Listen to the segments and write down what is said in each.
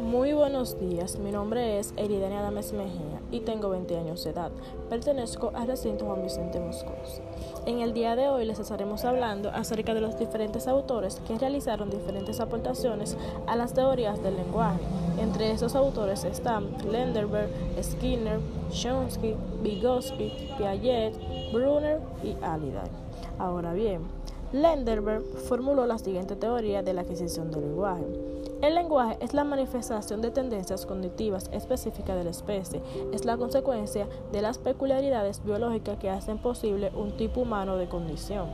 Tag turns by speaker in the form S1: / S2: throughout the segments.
S1: Muy buenos días, mi nombre es Eridania Adames Mejía y tengo 20 años de edad. Pertenezco al recinto Juan Vicente Moscos. En el día de hoy les estaremos hablando acerca de los diferentes autores que realizaron diferentes aportaciones a las teorías del lenguaje. Entre esos autores están Lenderberg, Skinner, Chomsky, Vygotsky, Piaget, Brunner y Alida. Ahora bien, Lenderberg formuló la siguiente teoría de la adquisición del lenguaje. El lenguaje es la manifestación de tendencias cognitivas específicas de la especie, es la consecuencia de las peculiaridades biológicas que hacen posible un tipo humano de condición.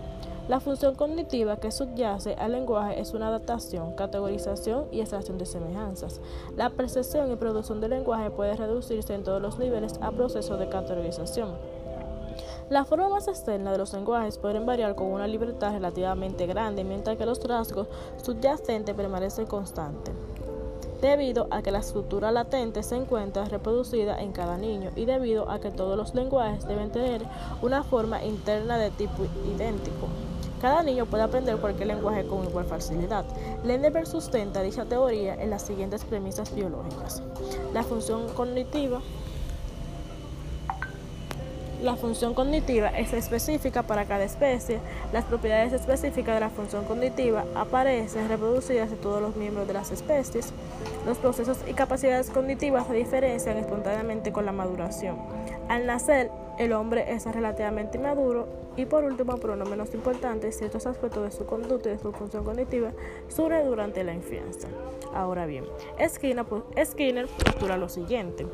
S1: La función cognitiva que subyace al lenguaje es una adaptación, categorización y extracción de semejanzas. La percepción y producción del lenguaje puede reducirse en todos los niveles a procesos de categorización. Las formas externas de los lenguajes pueden variar con una libertad relativamente grande, mientras que los rasgos subyacentes permanecen constantes debido a que la estructura latente se encuentra reproducida en cada niño y debido a que todos los lenguajes deben tener una forma interna de tipo idéntico. Cada niño puede aprender cualquier lenguaje con igual facilidad. Lenderberg sustenta dicha teoría en las siguientes premisas biológicas. La función cognitiva la función cognitiva es específica para cada especie. Las propiedades específicas de la función cognitiva aparecen reproducidas en todos los miembros de las especies. Los procesos y capacidades cognitivas se diferencian espontáneamente con la maduración. Al nacer, el hombre es relativamente inmaduro y por último, pero no menos importante, ciertos aspectos de su conducta y de su función cognitiva surgen durante la infancia. Ahora bien, Skinner, Skinner postula lo siguiente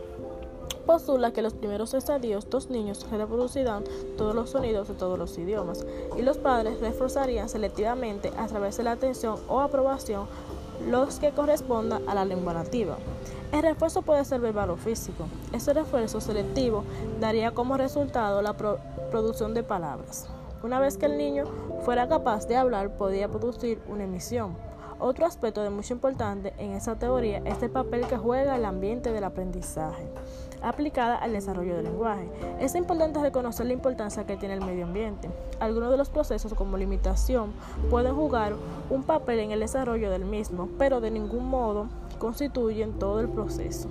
S1: postula que los primeros estadios dos niños reproducirán todos los sonidos de todos los idiomas y los padres reforzarían selectivamente a través de la atención o aprobación los que correspondan a la lengua nativa. El refuerzo puede ser verbal o físico. Ese refuerzo selectivo daría como resultado la producción de palabras. Una vez que el niño fuera capaz de hablar, podía producir una emisión. Otro aspecto de mucho importante en esa teoría es el papel que juega el ambiente del aprendizaje aplicada al desarrollo del lenguaje. Es importante reconocer la importancia que tiene el medio ambiente. Algunos de los procesos como limitación pueden jugar un papel en el desarrollo del mismo, pero de ningún modo constituyen todo el proceso.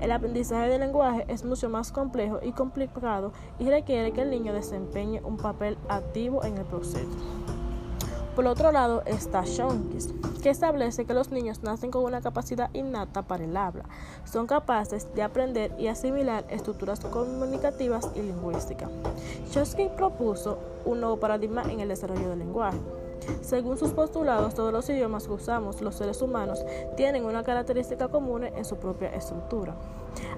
S1: El aprendizaje del lenguaje es mucho más complejo y complicado y requiere que el niño desempeñe un papel activo en el proceso. Por otro lado está Shonkies, que establece que los niños nacen con una capacidad innata para el habla. Son capaces de aprender y asimilar estructuras comunicativas y lingüísticas. Chomsky propuso un nuevo paradigma en el desarrollo del lenguaje. Según sus postulados, todos los idiomas que usamos los seres humanos tienen una característica común en su propia estructura.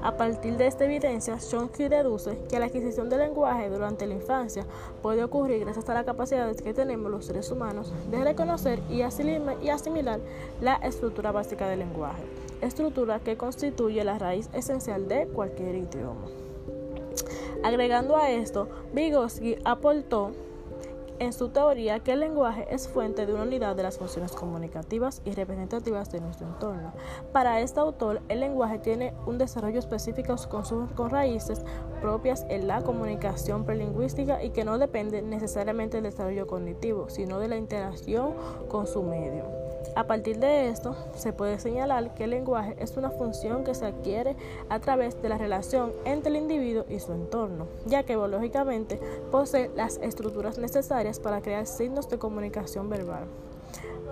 S1: A partir de esta evidencia, Chomsky deduce que la adquisición del lenguaje durante la infancia puede ocurrir gracias a la capacidad que tenemos los seres humanos de reconocer y asimilar la estructura básica del lenguaje, estructura que constituye la raíz esencial de cualquier idioma. Agregando a esto, Vygotsky aportó en su teoría que el lenguaje es fuente de una unidad de las funciones comunicativas y representativas de nuestro entorno. Para este autor, el lenguaje tiene un desarrollo específico con, sus, raíces propias en la comunicación prelingüística y que no depende necesariamente del desarrollo cognitivo, sino de la interacción con su medio. A partir de esto, se puede señalar que el lenguaje es una función que se adquiere a través de la relación entre el individuo y su entorno, ya que biológicamente posee las estructuras necesarias para crear signos de comunicación verbal.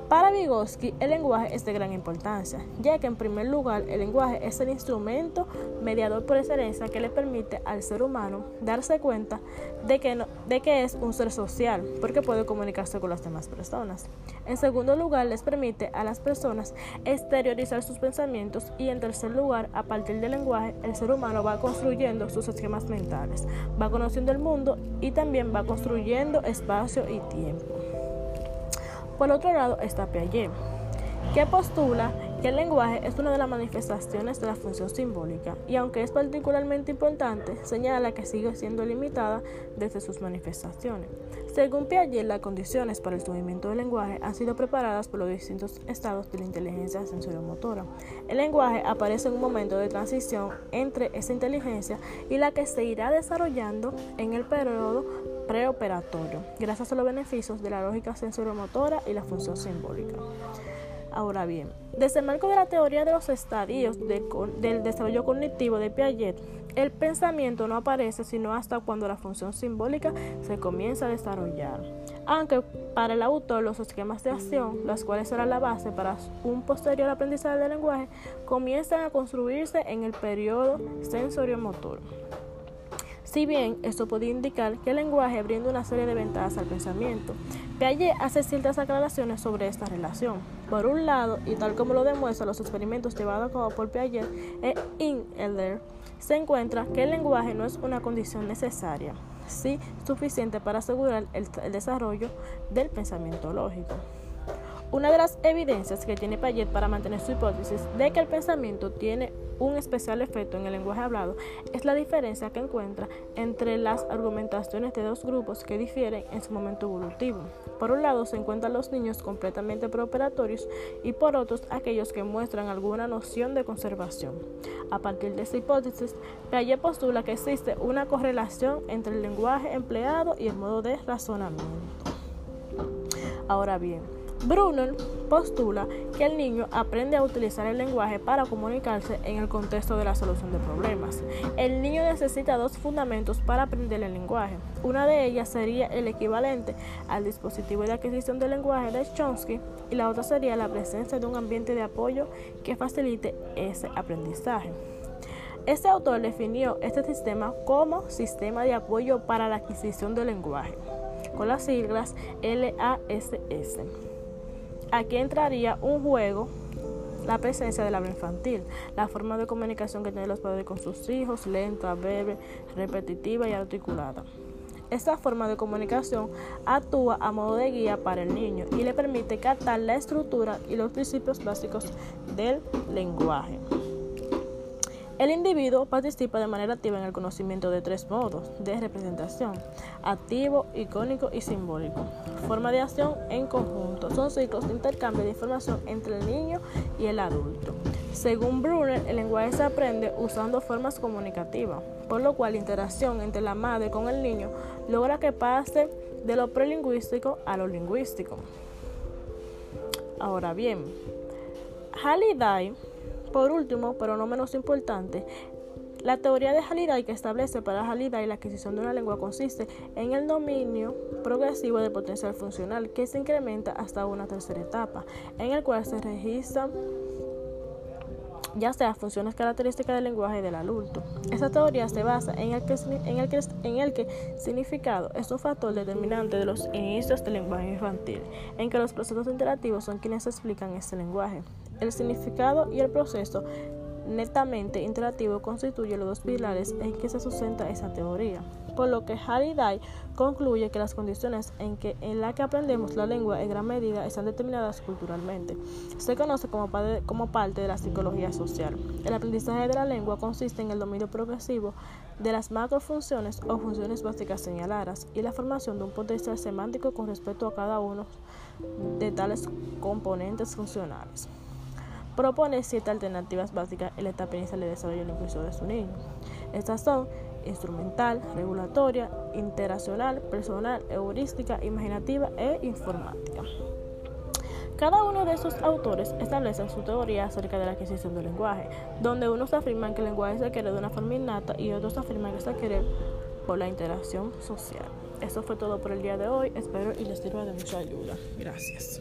S1: Para Vygotsky, el lenguaje es de gran importancia, ya que en primer lugar el lenguaje es el instrumento mediador por excelencia que le permite al ser humano darse cuenta de que, de que es un ser social, porque puede comunicarse con las demás personas. En segundo lugar, les permite a las personas exteriorizar sus pensamientos y en tercer lugar, a partir del lenguaje, el ser humano va construyendo sus esquemas mentales, va conociendo el mundo y también va construyendo espacio y tiempo. Por otro lado está Piaget, que postula que el lenguaje es una de las manifestaciones de la función simbólica y aunque es particularmente importante, señala que sigue siendo limitada desde sus manifestaciones. Según Piaget, las condiciones para el surgimiento del lenguaje han sido preparadas por los distintos estados de la inteligencia sensoriomotora. El lenguaje aparece en un momento de transición entre esa inteligencia y la que se irá desarrollando en el periodo preoperatorio, gracias a los beneficios de la lógica sensoriomotora y la función simbólica. Ahora bien, desde el marco de la teoría de los estadios del desarrollo cognitivo de Piaget, el pensamiento no aparece sino hasta cuando la función simbólica se comienza a desarrollar. Aunque para el autor los esquemas de acción, las cuales serán la base para un posterior aprendizaje del lenguaje, comienzan a construirse en el periodo sensoriomotor. Si bien esto puede indicar que el lenguaje brinda una serie de ventajas al pensamiento, Piaget hace ciertas aclaraciones sobre esta relación. Por un lado, y tal como lo demuestran los experimentos llevados a cabo por Piaget e Inler, se encuentra que el lenguaje no es una condición necesaria, sí suficiente para asegurar el desarrollo del pensamiento lógico. Una de las evidencias que tiene Piaget para mantener su hipótesis de que el pensamiento tiene un especial efecto en el lenguaje hablado es la diferencia que encuentra entre las argumentaciones de dos grupos que difieren en su momento evolutivo. Por un lado se encuentran los niños completamente preoperatorios y por otros aquellos que muestran alguna noción de conservación. A partir de esta hipótesis, Piaget postula que existe una correlación entre el lenguaje empleado y el modo de razonamiento. Ahora bien, Brunner postula que el niño aprende a utilizar el lenguaje para comunicarse en el contexto de la solución de problemas. El niño necesita dos fundamentos para aprender el lenguaje. Una de ellas sería el equivalente al dispositivo de adquisición del lenguaje de Chomsky y la otra sería la presencia de un ambiente de apoyo que facilite ese aprendizaje. Este autor definió este sistema como sistema de apoyo para la adquisición del lenguaje, con las siglas LASS. Aquí entraría un juego, la presencia del habla infantil, la forma de comunicación que tienen los padres con sus hijos, lenta, breve, repetitiva y articulada. Esta forma de comunicación actúa a modo de guía para el niño y le permite captar la estructura y los principios básicos del lenguaje. El individuo participa de manera activa en el conocimiento de tres modos de representación, activo, icónico y simbólico. Forma de acción en conjunto. Son ciclos de intercambio de información entre el niño y el adulto. Según Brunner, el lenguaje se aprende usando formas comunicativas, por lo cual la interacción entre la madre con el niño logra que pase de lo prelingüístico a lo lingüístico. Ahora bien, Halliday por último, pero no menos importante, la teoría de Halliday que establece para Halliday la adquisición de una lengua consiste en el dominio progresivo de potencial funcional que se incrementa hasta una tercera etapa, en el cual se registran ya sea funciones características del lenguaje del adulto. Esta teoría se basa en el, que, el en el que significado es un factor determinante de los inicios del lenguaje infantil, en que los procesos interactivos son quienes explican este lenguaje. El significado y el proceso netamente interactivo constituyen los dos pilares en que se sustenta esa teoría, por lo que Halliday concluye que las condiciones en, que, en las que aprendemos la lengua en gran medida están determinadas culturalmente. Se conoce como, como parte de la psicología social. El aprendizaje de la lengua consiste en el dominio progresivo de las macrofunciones o funciones básicas señaladas y la formación de un potencial semántico con respecto a cada uno de tales componentes funcionales propone siete alternativas básicas en la etapa inicial de desarrollo lingüístico de su niño. Estas son instrumental, regulatoria, interaccional, personal, heurística, imaginativa e informática. Cada uno de esos autores establece su teoría acerca de la adquisición del lenguaje, donde unos afirman que el lenguaje se adquiere de una forma innata y otros afirman que se adquiere por la interacción social. Eso fue todo por el día de hoy, espero y les sirva de mucha ayuda. Gracias.